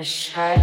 Es schallt